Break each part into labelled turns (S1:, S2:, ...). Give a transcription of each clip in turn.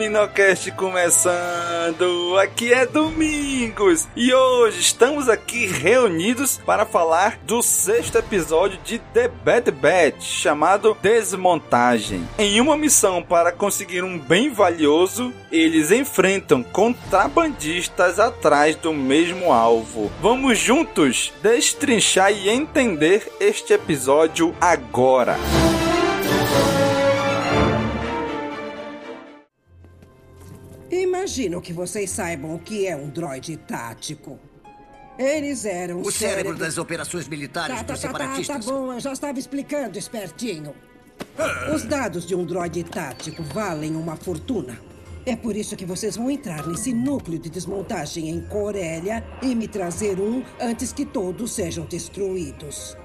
S1: Caminocast começando! Aqui é Domingos e hoje estamos aqui reunidos para falar do sexto episódio de The Bad Batch, chamado Desmontagem. Em uma missão para conseguir um bem valioso, eles enfrentam contrabandistas atrás do mesmo alvo. Vamos juntos destrinchar e entender este episódio agora! Música
S2: Imagino que vocês saibam o que é um droide tático. Eles eram
S3: o cérebro, cérebro das operações militares tá, tá, dos separatistas.
S2: Tá, tá, tá bom, eu já estava explicando, espertinho. Os dados de um droide tático valem uma fortuna. É por isso que vocês vão entrar nesse núcleo de desmontagem em Corélia e me trazer um antes que todos sejam destruídos.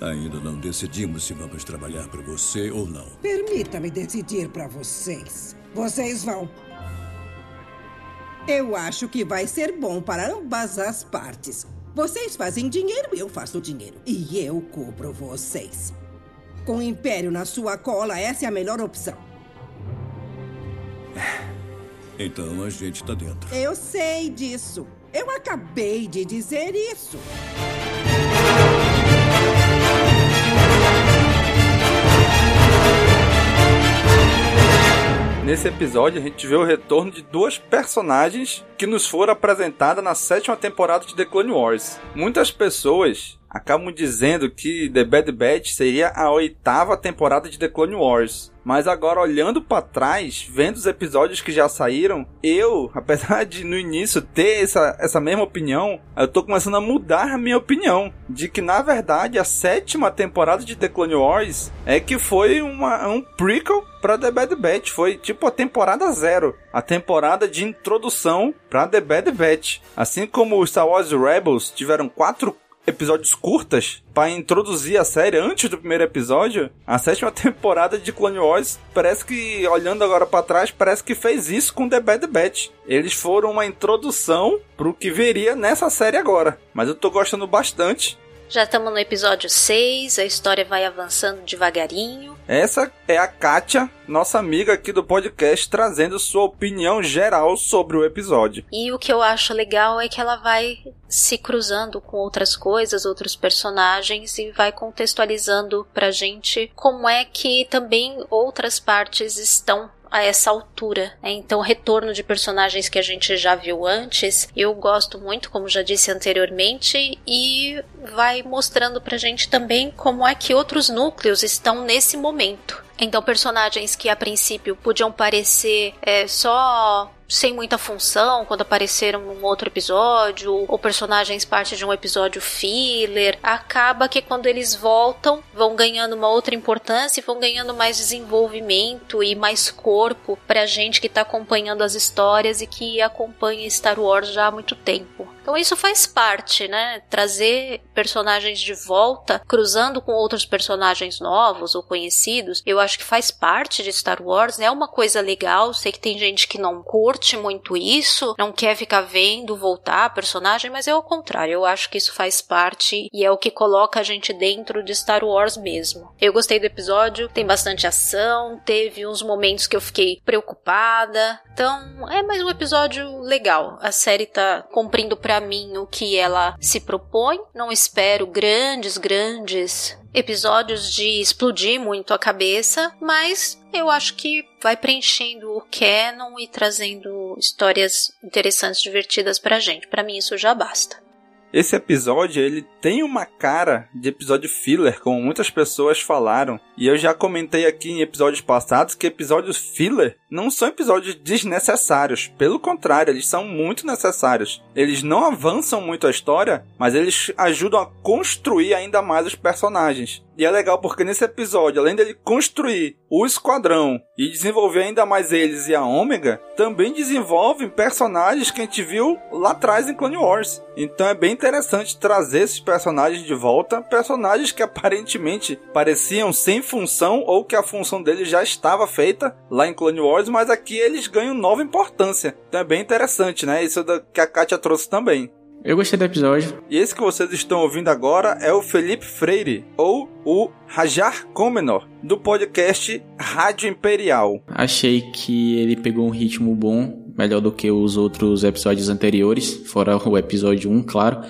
S4: Ainda não decidimos se vamos trabalhar para você ou não.
S2: Permita-me decidir para vocês. Vocês vão. Eu acho que vai ser bom para ambas as partes. Vocês fazem dinheiro, eu faço dinheiro. E eu cubro vocês. Com o Império na sua cola, essa é a melhor opção.
S4: Então a gente tá dentro.
S2: Eu sei disso. Eu acabei de dizer isso.
S1: Nesse episódio, a gente vê o retorno de duas personagens que nos foram apresentadas na sétima temporada de The Clone Wars. Muitas pessoas acabam dizendo que The Bad Batch seria a oitava temporada de The Clone Wars. Mas agora olhando para trás, vendo os episódios que já saíram, eu, apesar de no início ter essa, essa mesma opinião, eu tô começando a mudar a minha opinião de que na verdade a sétima temporada de The Clone Wars é que foi uma, um prequel para The Bad Batch, foi tipo a temporada zero, a temporada de introdução para The Bad Batch. Assim como Star Wars Rebels tiveram quatro episódios curtas para introduzir a série antes do primeiro episódio, a sétima temporada de Clone Wars parece que, olhando agora para trás, parece que fez isso com The Bad Batch. Eles foram uma introdução pro que viria nessa série agora. Mas eu tô gostando bastante.
S5: Já estamos no episódio 6, a história vai avançando devagarinho.
S1: Essa é a Kátia, nossa amiga aqui do podcast, trazendo sua opinião geral sobre o episódio.
S5: E o que eu acho legal é que ela vai se cruzando com outras coisas, outros personagens e vai contextualizando pra gente como é que também outras partes estão a essa altura. Né? Então, retorno de personagens que a gente já viu antes, eu gosto muito, como já disse anteriormente, e vai mostrando pra gente também como é que outros núcleos estão nesse momento. Então, personagens que a princípio podiam parecer é, só sem muita função quando apareceram num outro episódio, ou personagens parte de um episódio filler, acaba que quando eles voltam, vão ganhando uma outra importância e vão ganhando mais desenvolvimento e mais corpo pra gente que tá acompanhando as histórias e que acompanha Star Wars já há muito tempo. Então isso faz parte, né? Trazer personagens de volta, cruzando com outros personagens novos ou conhecidos, eu acho que faz parte de Star Wars, é uma coisa legal. Sei que tem gente que não curte muito isso, não quer ficar vendo voltar personagem, mas é o contrário. Eu acho que isso faz parte e é o que coloca a gente dentro de Star Wars mesmo. Eu gostei do episódio, tem bastante ação, teve uns momentos que eu fiquei preocupada. Então, é mais um episódio legal. A série tá cumprindo para caminho que ela se propõe. Não espero grandes, grandes episódios de explodir muito a cabeça, mas eu acho que vai preenchendo o canon e trazendo histórias interessantes, divertidas pra gente. Para mim isso já basta.
S1: Esse episódio, ele tem uma cara de episódio filler, como muitas pessoas falaram. E eu já comentei aqui em episódios passados que episódios filler não são episódios desnecessários. Pelo contrário, eles são muito necessários. Eles não avançam muito a história, mas eles ajudam a construir ainda mais os personagens. E é legal porque nesse episódio, além dele construir o esquadrão e desenvolver ainda mais eles e a Ômega, também desenvolve personagens que a gente viu lá atrás em Clone Wars. Então é bem interessante trazer esses personagens de volta, personagens que aparentemente pareciam sem função ou que a função deles já estava feita lá em Clone Wars, mas aqui eles ganham nova importância. Então é bem interessante, né? Isso que a Katia trouxe também.
S6: Eu gostei do episódio.
S1: E esse que vocês estão ouvindo agora é o Felipe Freire, ou o Rajar Comenor, do podcast Rádio Imperial.
S6: Achei que ele pegou um ritmo bom, melhor do que os outros episódios anteriores, fora o episódio 1, claro.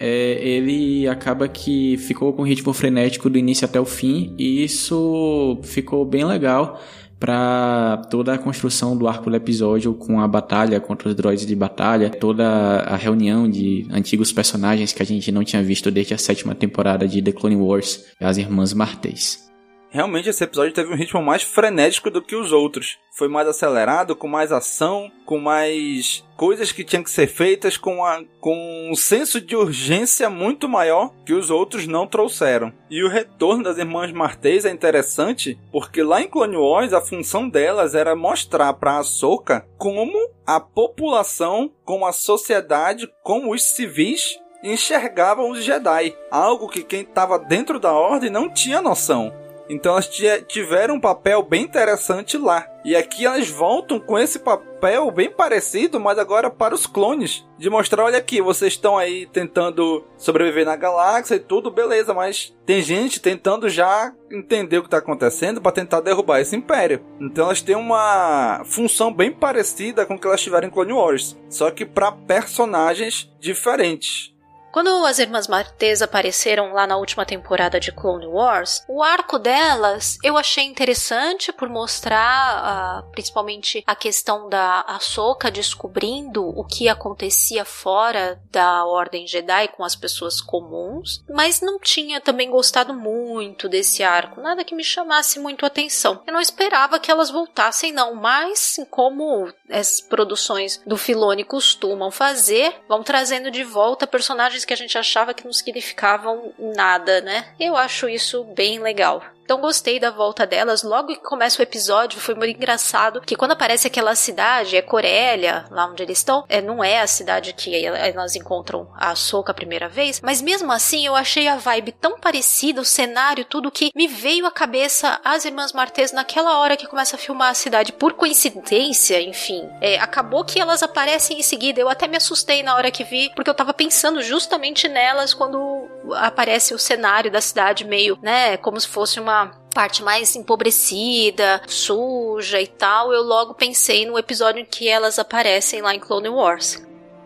S6: É, ele acaba que ficou com um ritmo frenético do início até o fim, e isso ficou bem legal para toda a construção do arco do episódio com a batalha contra os droids de batalha, toda a reunião de antigos personagens que a gente não tinha visto desde a sétima temporada de The Clone Wars, as Irmãs Martês.
S1: Realmente esse episódio teve um ritmo mais frenético do que os outros. Foi mais acelerado, com mais ação, com mais coisas que tinham que ser feitas, com, a, com um senso de urgência muito maior que os outros não trouxeram. E o retorno das irmãs Martês é interessante, porque lá em Clone Wars a função delas era mostrar para a Soka como a população, como a sociedade, como os civis enxergavam os Jedi. Algo que quem estava dentro da ordem não tinha noção. Então elas tiveram um papel bem interessante lá. E aqui elas voltam com esse papel bem parecido, mas agora para os clones. De mostrar, olha aqui, vocês estão aí tentando sobreviver na galáxia e tudo, beleza, mas tem gente tentando já entender o que está acontecendo para tentar derrubar esse império. Então elas têm uma função bem parecida com o que elas tiveram em Clone Wars, só que para personagens diferentes.
S5: Quando as irmãs Martês apareceram lá na última temporada de Clone Wars, o arco delas eu achei interessante por mostrar uh, principalmente a questão da Ahsoka descobrindo o que acontecia fora da Ordem Jedi com as pessoas comuns, mas não tinha também gostado muito desse arco, nada que me chamasse muito atenção. Eu não esperava que elas voltassem não, mas como as produções do Filone costumam fazer, vão trazendo de volta personagens que a gente achava que não significavam nada, né? Eu acho isso bem legal. Então gostei da volta delas. Logo que começa o episódio, foi muito engraçado que quando aparece aquela cidade, é Corélia, lá onde eles estão, é, não é a cidade que elas encontram a Soca a primeira vez, mas mesmo assim eu achei a vibe tão parecida, o cenário, tudo que me veio à cabeça as irmãs Martês naquela hora que começa a filmar a cidade. Por coincidência, enfim, é, acabou que elas aparecem em seguida. Eu até me assustei na hora que vi, porque eu tava pensando justamente nelas quando aparece o cenário da cidade meio, né, como se fosse uma parte mais empobrecida, suja e tal, eu logo pensei no episódio em que elas aparecem lá em Clone Wars.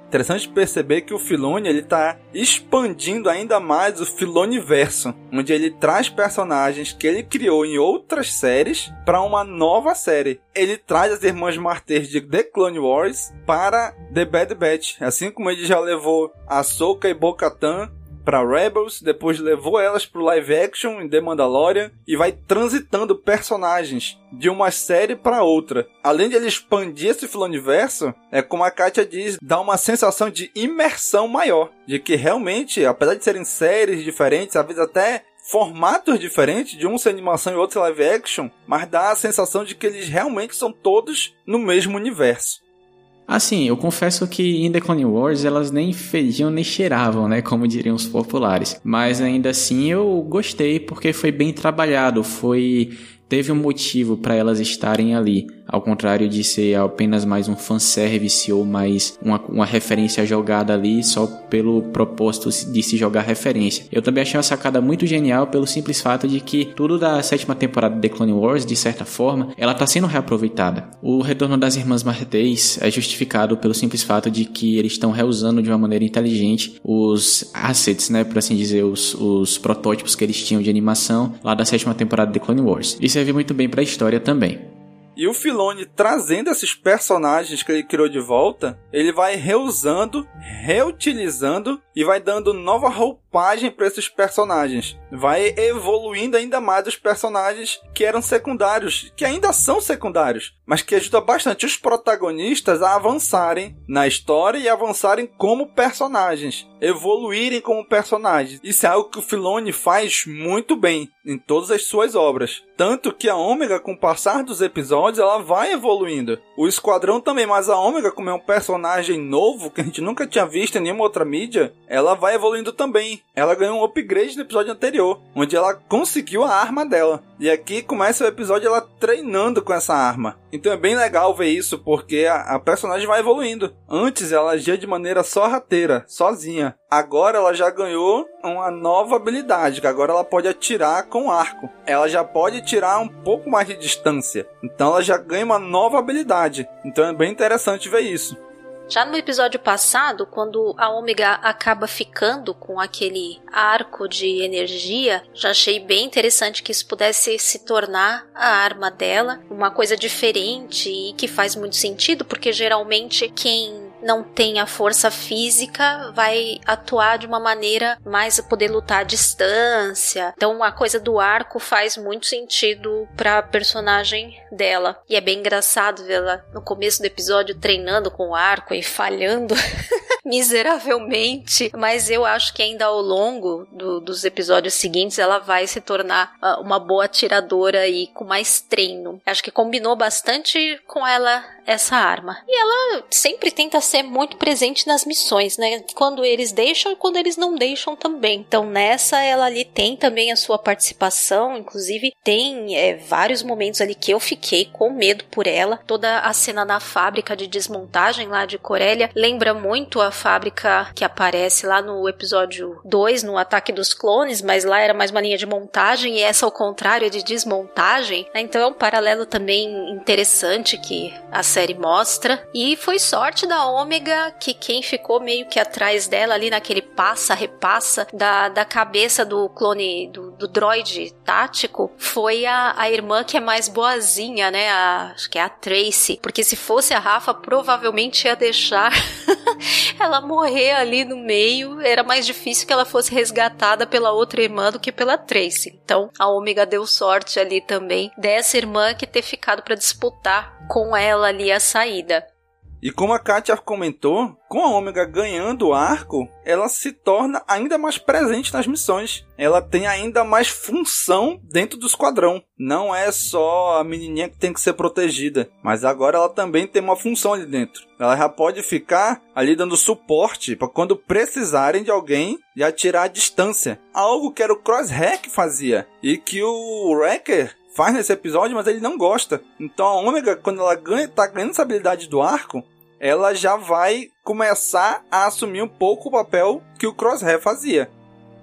S1: Interessante perceber que o Filone ele tá expandindo ainda mais o Filone verso, onde ele traz personagens que ele criou em outras séries para uma nova série. Ele traz as irmãs Martês de The Clone Wars para The Bad Batch, assim como ele já levou a Soka e Bo-Katan para Rebels, depois levou elas pro live action em The Mandalorian e vai transitando personagens de uma série para outra. Além de ele expandir esse universo, é como a Katia diz, dá uma sensação de imersão maior, de que realmente, apesar de serem séries diferentes, às vezes até formatos diferentes, de um ser animação e outro ser live action, mas dá a sensação de que eles realmente são todos no mesmo universo.
S6: Assim, eu confesso que em The Clone Wars elas nem fediam nem cheiravam, né? Como diriam os populares. Mas ainda assim eu gostei porque foi bem trabalhado, foi teve um motivo para elas estarem ali, ao contrário de ser apenas mais um fanservice ou mais uma, uma referência jogada ali só pelo propósito de se jogar referência. Eu também achei uma sacada muito genial pelo simples fato de que tudo da sétima temporada de Clone Wars, de certa forma, ela está sendo reaproveitada. O retorno das irmãs Martês é justificado pelo simples fato de que eles estão reusando de uma maneira inteligente os assets, né, por assim dizer, os, os protótipos que eles tinham de animação lá da sétima temporada de Clone Wars. Isso serve muito bem para a história também.
S1: E o Filone trazendo esses personagens que ele criou de volta, ele vai reusando, reutilizando e vai dando nova roupagem para esses personagens. Vai evoluindo ainda mais os personagens que eram secundários, que ainda são secundários, mas que ajuda bastante os protagonistas a avançarem na história e avançarem como personagens, evoluírem como personagens. Isso é algo que o Filone faz muito bem em todas as suas obras. Tanto que a Ômega, com o passar dos episódios, ela vai evoluindo. O Esquadrão também, mas a Ômega, como é um personagem novo que a gente nunca tinha visto em nenhuma outra mídia, ela vai evoluindo também. Ela ganhou um upgrade no episódio anterior, onde ela conseguiu a arma dela. E aqui começa o episódio ela treinando com essa arma. Então é bem legal ver isso, porque a, a personagem vai evoluindo. Antes ela agia de maneira sorrateira, sozinha. Agora ela já ganhou uma nova habilidade, que agora ela pode atirar com arco. Ela já pode tirar um pouco mais de distância. Então ela já ganha uma nova habilidade. Então é bem interessante ver isso.
S5: Já no episódio passado, quando a Ômega acaba ficando com aquele arco de energia, já achei bem interessante que isso pudesse se tornar a arma dela, uma coisa diferente e que faz muito sentido, porque geralmente quem não tem a força física vai atuar de uma maneira mais a poder lutar à distância. Então a coisa do arco faz muito sentido para a personagem dela. E é bem engraçado vê-la no começo do episódio treinando com o arco e falhando miseravelmente, mas eu acho que ainda ao longo do, dos episódios seguintes ela vai se tornar uh, uma boa atiradora e com mais treino. Acho que combinou bastante com ela essa arma. E ela sempre tenta ser muito presente nas missões, né? Quando eles deixam e quando eles não deixam também. Então nessa ela ali tem também a sua participação, inclusive tem é, vários momentos ali que eu fiquei com medo por ela. Toda a cena na fábrica de desmontagem lá de Corélia lembra muito a fábrica que aparece lá no episódio 2, no Ataque dos Clones, mas lá era mais uma linha de montagem e essa ao contrário é de desmontagem. Né? Então é um paralelo também interessante que a série mostra. E foi sorte da Ômega que quem ficou meio que atrás dela ali naquele passa-repassa da, da cabeça do clone, do, do droid tático, foi a, a irmã que é mais boazinha, né? A, acho que é a Tracy. Porque se fosse a Rafa, provavelmente ia deixar ela morrer ali no meio. Era mais difícil que ela fosse resgatada pela outra irmã do que pela Tracy. Então a Ômega deu sorte ali também dessa irmã que ter ficado para disputar com ela ali a saída.
S1: E como a Katia comentou, com a Ômega ganhando o arco, ela se torna ainda mais presente nas missões. Ela tem ainda mais função dentro do esquadrão. Não é só a menininha que tem que ser protegida, mas agora ela também tem uma função ali dentro. Ela já pode ficar ali dando suporte para quando precisarem de alguém e atirar à distância. Algo que era o Crosshair que fazia e que o Wrecker faz nesse episódio, mas ele não gosta. Então a Ômega, quando ela ganha, tá ganhando essa habilidade do arco, ela já vai começar a assumir um pouco o papel que o Crosshair fazia.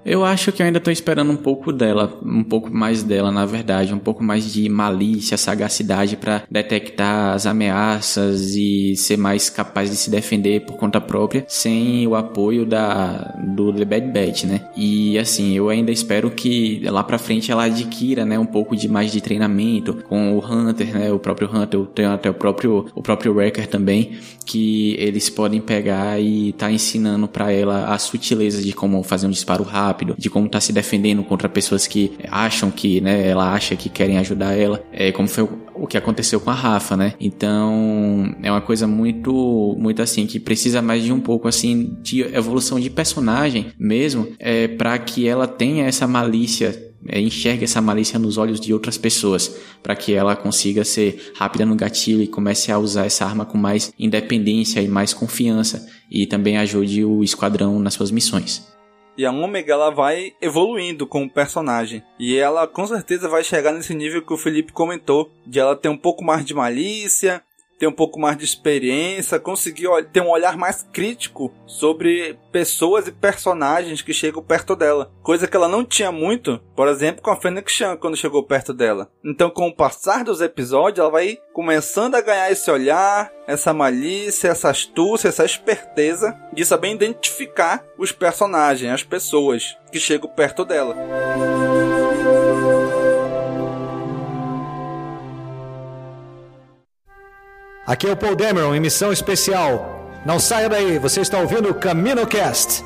S6: Eu acho que eu ainda tô esperando um pouco dela, um pouco mais dela, na verdade, um pouco mais de malícia, sagacidade para detectar as ameaças e ser mais capaz de se defender por conta própria, sem o apoio da do The Bad Batch, né? E assim, eu ainda espero que lá para frente ela adquira, né, um pouco de mais de treinamento com o Hunter, né, o próprio Hunter, tem até o próprio o próprio Wrecker também, que eles podem pegar e tá ensinando para ela as sutilezas de como fazer um disparo rápido de como tá se defendendo contra pessoas que acham que, né, ela acha que querem ajudar ela, é como foi o que aconteceu com a Rafa, né? Então, é uma coisa muito, muito assim, que precisa mais de um pouco, assim, de evolução de personagem mesmo, é, para que ela tenha essa malícia é, enxergue essa malícia nos olhos de outras pessoas, para que ela consiga ser rápida no gatilho e comece a usar essa arma com mais independência e mais confiança, e também ajude o esquadrão nas suas missões.
S1: E a Omega ela vai evoluindo como personagem. E ela com certeza vai chegar nesse nível que o Felipe comentou, de ela ter um pouco mais de malícia, ter um pouco mais de experiência, conseguir ter um olhar mais crítico sobre pessoas e personagens que chegam perto dela. Coisa que ela não tinha muito, por exemplo, com a Fennec Chan quando chegou perto dela. Então, com o passar dos episódios, ela vai começando a ganhar esse olhar, essa malícia, essa astúcia, essa esperteza de saber identificar os personagens, as pessoas que chegam perto dela.
S7: Aqui é o Paul Dameron em missão especial. Não saia daí, você está ouvindo o CaminoCast.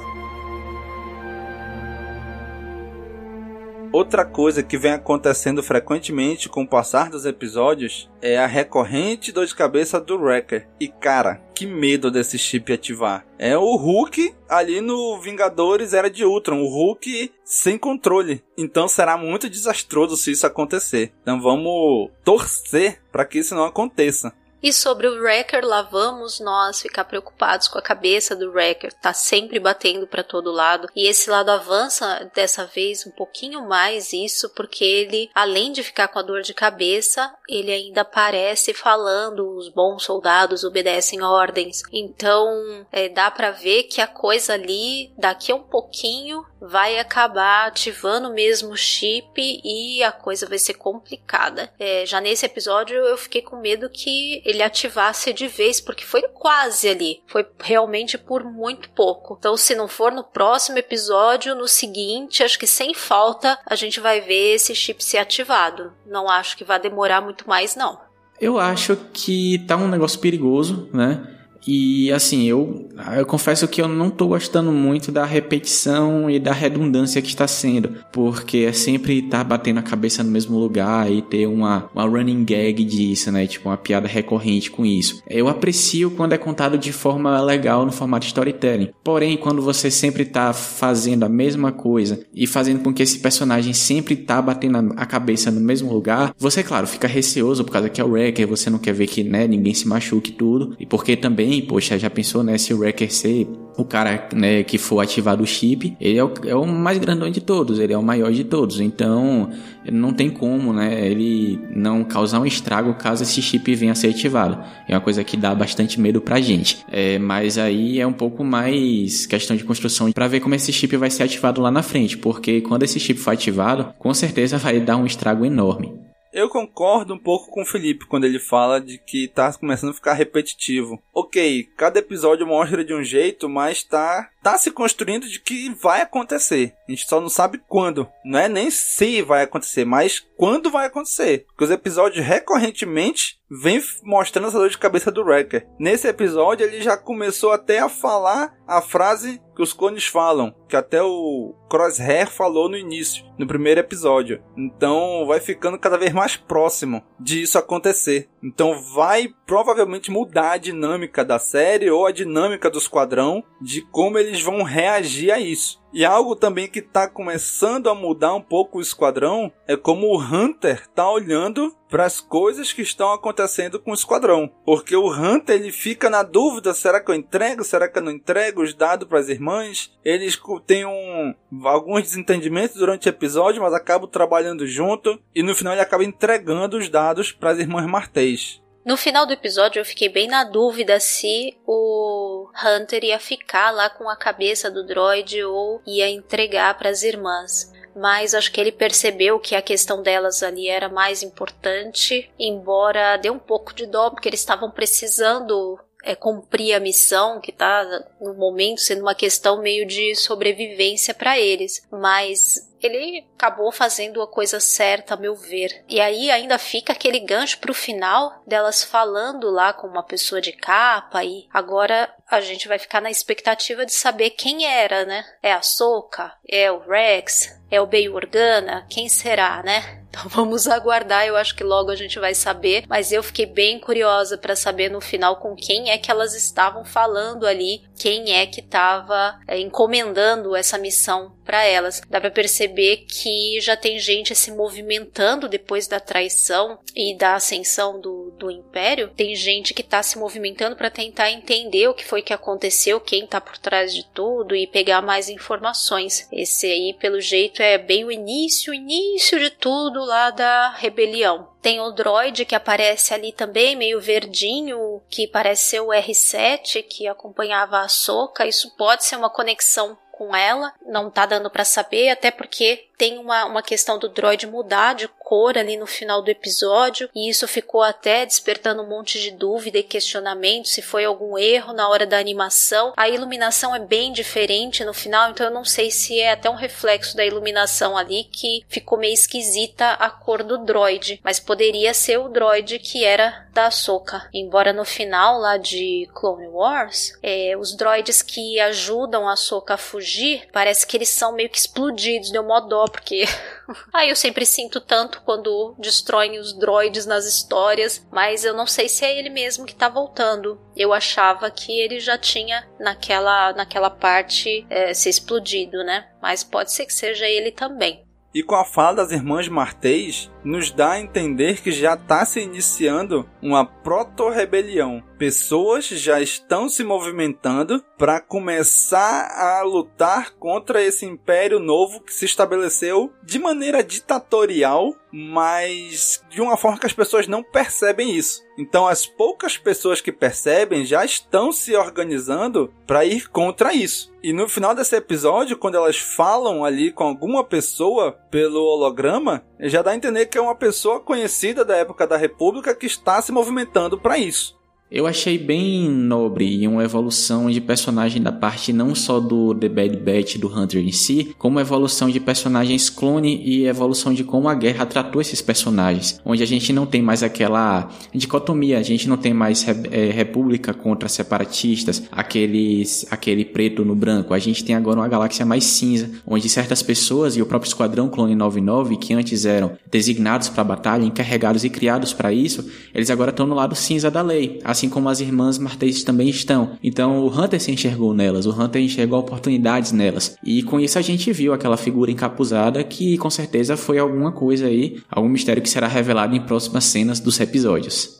S1: Outra coisa que vem acontecendo frequentemente com o passar dos episódios é a recorrente dor de cabeça do Wrecker. E cara, que medo desse chip ativar. É o Hulk ali no Vingadores Era de Ultron, o Hulk sem controle. Então será muito desastroso se isso acontecer. Então vamos torcer para que isso não aconteça.
S5: E sobre o Wrecker, lá vamos nós ficar preocupados com a cabeça do Wrecker, tá sempre batendo para todo lado. E esse lado avança dessa vez um pouquinho mais isso, porque ele, além de ficar com a dor de cabeça, ele ainda aparece falando: os bons soldados obedecem ordens. Então, é, dá para ver que a coisa ali, daqui a um pouquinho, vai acabar ativando mesmo o chip e a coisa vai ser complicada. É, já nesse episódio eu fiquei com medo que ele ativasse de vez, porque foi quase ali. Foi realmente por muito pouco. Então, se não for no próximo episódio, no seguinte, acho que sem falta a gente vai ver esse chip ser ativado. Não acho que vai demorar muito mais, não.
S6: Eu acho que tá um negócio perigoso, né? E assim, eu, eu confesso que eu não tô gostando muito da repetição e da redundância que está sendo, porque é sempre estar tá batendo a cabeça no mesmo lugar e ter uma, uma running gag disso, né? Tipo, uma piada recorrente com isso. Eu aprecio quando é contado de forma legal no formato storytelling. Porém, quando você sempre tá fazendo a mesma coisa e fazendo com que esse personagem sempre tá batendo a cabeça no mesmo lugar, você, claro, fica receoso por causa que é o Wrecker, você não quer ver que, né, ninguém se machuque tudo, e porque também poxa, já pensou, né, se o Wrecker ser o cara, né, que for ativado o chip, ele é o, é o mais grandão de todos, ele é o maior de todos, então não tem como, né, ele não causar um estrago caso esse chip venha a ser ativado. É uma coisa que dá bastante medo pra gente. É, mas aí é um pouco mais questão de construção para ver como esse chip vai ser ativado lá na frente, porque quando esse chip for ativado, com certeza vai dar um estrago enorme.
S1: Eu concordo um pouco com o Felipe quando ele fala de que tá começando a ficar repetitivo. Ok, cada episódio mostra de um jeito, mas tá, tá se construindo de que vai acontecer. A gente só não sabe quando. Não é nem se vai acontecer, mas quando vai acontecer. Porque os episódios recorrentemente vem mostrando essa dor de cabeça do Wrecker. Nesse episódio ele já começou até a falar a frase que os clones falam, que até o Crosshair falou no início, no primeiro episódio. Então vai ficando cada vez mais próximo disso acontecer. Então vai provavelmente mudar a dinâmica da série ou a dinâmica do esquadrão de como eles vão reagir a isso. E algo também que está começando a mudar um pouco o esquadrão é como o Hunter está olhando para as coisas que estão acontecendo com o esquadrão. Porque o Hunter ele fica na dúvida: será que eu entrego? Será que eu não entrego os dados para as irmãs? Eles têm um, alguns desentendimentos durante o episódio, mas acabam trabalhando junto. E no final ele acaba entregando os dados para as irmãs Martês.
S5: No final do episódio eu fiquei bem na dúvida se o Hunter ia ficar lá com a cabeça do droid ou ia entregar para as irmãs. Mas acho que ele percebeu que a questão delas ali era mais importante, embora dê um pouco de dó, porque eles estavam precisando é, cumprir a missão, que está no momento sendo uma questão meio de sobrevivência para eles. Mas ele acabou fazendo a coisa certa, a meu ver. E aí ainda fica aquele gancho pro final delas falando lá com uma pessoa de capa e agora a gente vai ficar na expectativa de saber quem era, né? É a Soka? É o Rex? É o Bay Organa? Quem será, né? Então vamos aguardar, eu acho que logo a gente vai saber, mas eu fiquei bem curiosa para saber no final com quem é que elas estavam falando ali, quem é que estava é, encomendando essa missão para elas. Dá para perceber que já tem gente se movimentando depois da traição e da ascensão do, do império. Tem gente que tá se movimentando para tentar entender o que foi que aconteceu, quem tá por trás de tudo e pegar mais informações. Esse aí, pelo jeito, é bem o início, o início de tudo lá da rebelião. Tem o droid que aparece ali também, meio verdinho, que parece ser o R7 que acompanhava a Soca. Isso pode ser uma conexão com ela. Não tá dando para saber, até porque tem uma, uma questão do droid mudar de cor ali no final do episódio, e isso ficou até despertando um monte de dúvida e questionamento se foi algum erro na hora da animação. A iluminação é bem diferente no final, então eu não sei se é até um reflexo da iluminação ali que ficou meio esquisita a cor do droid, mas poderia ser o droid que era da Ahsoka. Embora no final lá de Clone Wars, é, os droids que ajudam a Ahsoka a fugir, parece que eles são meio que explodidos, deu mó dó, porque aí eu sempre sinto tanto quando destroem os droids nas histórias, mas eu não sei se é ele mesmo que tá voltando. Eu achava que ele já tinha naquela, naquela parte é, se explodido, né? Mas pode ser que seja ele também.
S1: E com a fala das irmãs Martês, nos dá a entender que já está se iniciando uma proto-rebelião. Pessoas já estão se movimentando para começar a lutar contra esse império novo que se estabeleceu de maneira ditatorial, mas de uma forma que as pessoas não percebem isso. Então, as poucas pessoas que percebem já estão se organizando para ir contra isso. E no final desse episódio, quando elas falam ali com alguma pessoa pelo holograma, já dá a entender que é uma pessoa conhecida da época da República que está se movimentando para isso.
S6: Eu achei bem nobre e uma evolução de personagem da parte não só do The Bad Batch do Hunter em si, como evolução de personagens clone e evolução de como a guerra tratou esses personagens, onde a gente não tem mais aquela dicotomia, a gente não tem mais é, república contra separatistas, aqueles aquele preto no branco, a gente tem agora uma galáxia mais cinza, onde certas pessoas e o próprio esquadrão clone 99 que antes eram designados para batalha, encarregados e criados para isso, eles agora estão no lado cinza da lei. As assim como as irmãs Martês também estão. Então o Hunter se enxergou nelas, o Hunter enxergou oportunidades nelas. E com isso a gente viu aquela figura encapuzada que com certeza foi alguma coisa aí, algum mistério que será revelado em próximas cenas dos episódios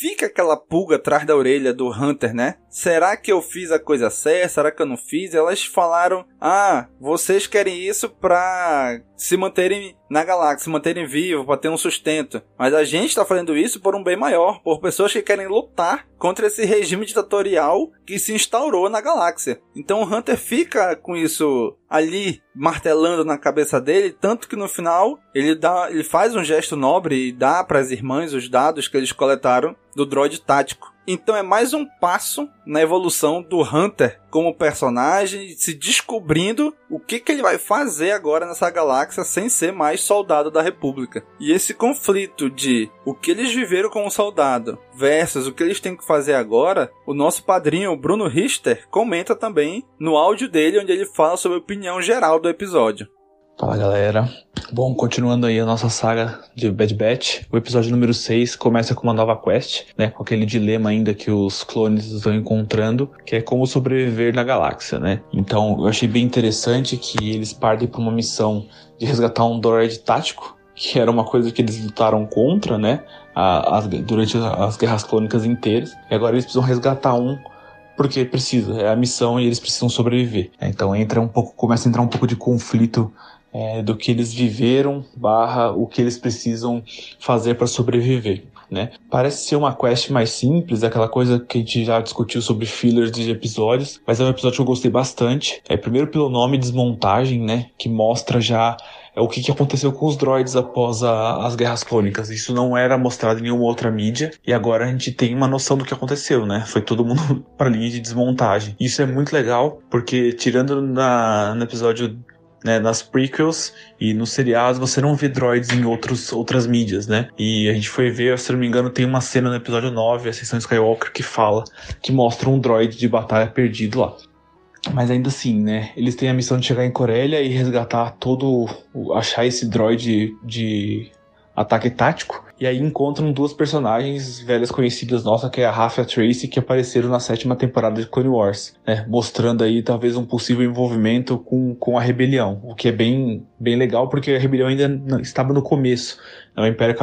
S1: fica aquela pulga atrás da orelha do Hunter, né? Será que eu fiz a coisa certa? Será que eu não fiz? Elas falaram: "Ah, vocês querem isso pra se manterem na galáxia, se manterem vivos, para ter um sustento. Mas a gente está fazendo isso por um bem maior, por pessoas que querem lutar contra esse regime ditatorial que se instaurou na galáxia. Então o Hunter fica com isso ali martelando na cabeça dele, tanto que no final ele dá, ele faz um gesto nobre e dá para as irmãs os dados que eles coletaram do droid tático. Então é mais um passo na evolução do Hunter como personagem, se descobrindo o que, que ele vai fazer agora nessa galáxia sem ser mais soldado da República. E esse conflito de o que eles viveram como soldado versus o que eles têm que fazer agora, o nosso padrinho Bruno Richter comenta também no áudio dele, onde ele fala sobre a opinião geral do episódio.
S8: Fala galera. Bom, continuando aí a nossa saga de Bad Batch, o episódio número 6 começa com uma nova quest, né? Com aquele dilema ainda que os clones estão encontrando, que é como sobreviver na galáxia, né? Então eu achei bem interessante que eles partem para uma missão de resgatar um droid tático, que era uma coisa que eles lutaram contra, né? A, durante as guerras clônicas inteiras. E agora eles precisam resgatar um porque precisa, é a missão e eles precisam sobreviver. Então entra um pouco, começa a entrar um pouco de conflito é, do que eles viveram barra o que eles precisam fazer para sobreviver. Né? Parece ser uma quest mais simples, aquela coisa que a gente já discutiu sobre fillers de episódios, mas é um episódio que eu gostei bastante. É primeiro pelo nome Desmontagem, né, que mostra já é, o que, que aconteceu com os droids após a, as guerras clônicas. Isso não era mostrado em nenhuma outra mídia e agora a gente tem uma noção do que aconteceu, né? Foi todo mundo para linha de desmontagem. Isso é muito legal porque tirando na, no episódio né, nas prequels e nos seriados você não vê droids em outros, outras mídias, né? E a gente foi ver, se não me engano, tem uma cena no episódio 9, a sessão Skywalker, que fala, que mostra um droid de batalha perdido lá. Mas ainda assim, né? Eles têm a missão de chegar em Corélia e resgatar todo. achar esse droid de ataque tático. E aí encontram duas personagens velhas conhecidas nossas, que é a Rafa e a Tracy, que apareceram na sétima temporada de Clone Wars, né? Mostrando aí talvez um possível envolvimento com, com a rebelião, o que é bem, bem legal, porque a rebelião ainda estava no começo. O Império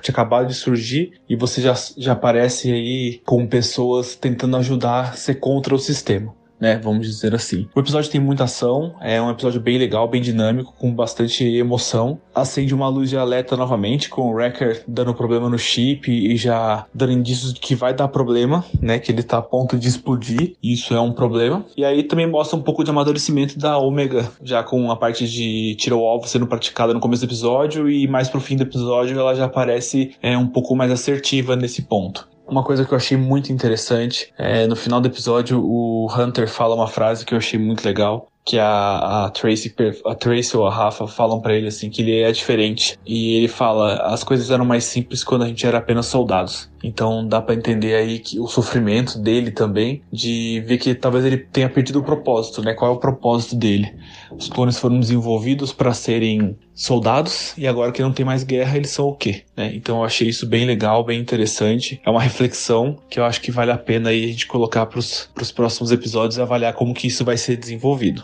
S8: tinha acabado de surgir e você já, já aparece aí com pessoas tentando ajudar a ser contra o sistema. Né? Vamos dizer assim. O episódio tem muita ação, é um episódio bem legal, bem dinâmico, com bastante emoção. Acende uma luz de alerta novamente, com o Wrecker dando problema no chip e já dando indícios de que vai dar problema, né? Que ele tá a ponto de explodir. Isso é um problema. E aí também mostra um pouco de amadurecimento da Omega, já com a parte de tiro alvo sendo praticada no começo do episódio e mais pro fim do episódio ela já parece é, um pouco mais assertiva nesse ponto. Uma coisa que eu achei muito interessante é no final do episódio o Hunter fala uma frase que eu achei muito legal, que a, a Tracy, a Tracy ou a Rafa falam para ele assim que ele é diferente e ele fala as coisas eram mais simples quando a gente era apenas soldados. Então dá para entender aí que o sofrimento dele também de ver que talvez ele tenha perdido o propósito, né? Qual é o propósito dele? Os clones foram desenvolvidos para serem soldados e agora que não tem mais guerra eles são o quê? Né? Então eu achei isso bem legal, bem interessante. É uma reflexão que eu acho que vale a pena aí a gente colocar para os próximos episódios e avaliar como que isso vai ser desenvolvido.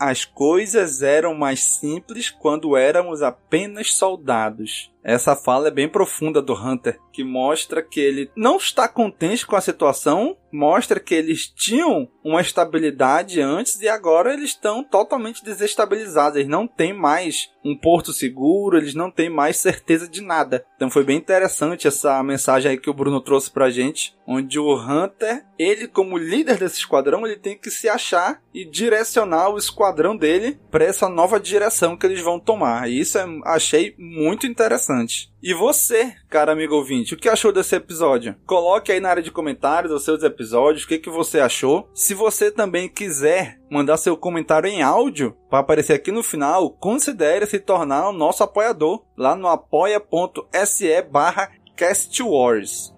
S1: As coisas eram mais simples quando éramos apenas soldados. Essa fala é bem profunda do Hunter, que mostra que ele não está contente com a situação, mostra que eles tinham uma estabilidade antes e agora eles estão totalmente desestabilizados. Eles não têm mais um porto seguro, eles não têm mais certeza de nada. Então foi bem interessante essa mensagem aí que o Bruno trouxe pra gente, onde o Hunter, ele como líder desse esquadrão, ele tem que se achar e direcionar o esquadrão dele para essa nova direção que eles vão tomar. E isso eu achei muito interessante E você, cara amigo ouvinte, o que achou desse episódio? Coloque aí na área de comentários os seus episódios, o que, que você achou. Se você também quiser mandar seu comentário em áudio para aparecer aqui no final, considere se tornar o nosso apoiador lá no apoia.se barra.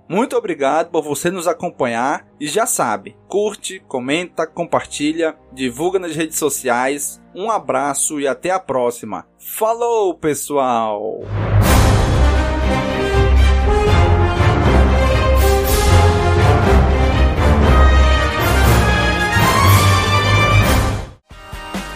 S1: Muito obrigado por você nos acompanhar e já sabe, curte, comenta, compartilha, divulga nas redes sociais. Um abraço e até a próxima. Falou, pessoal!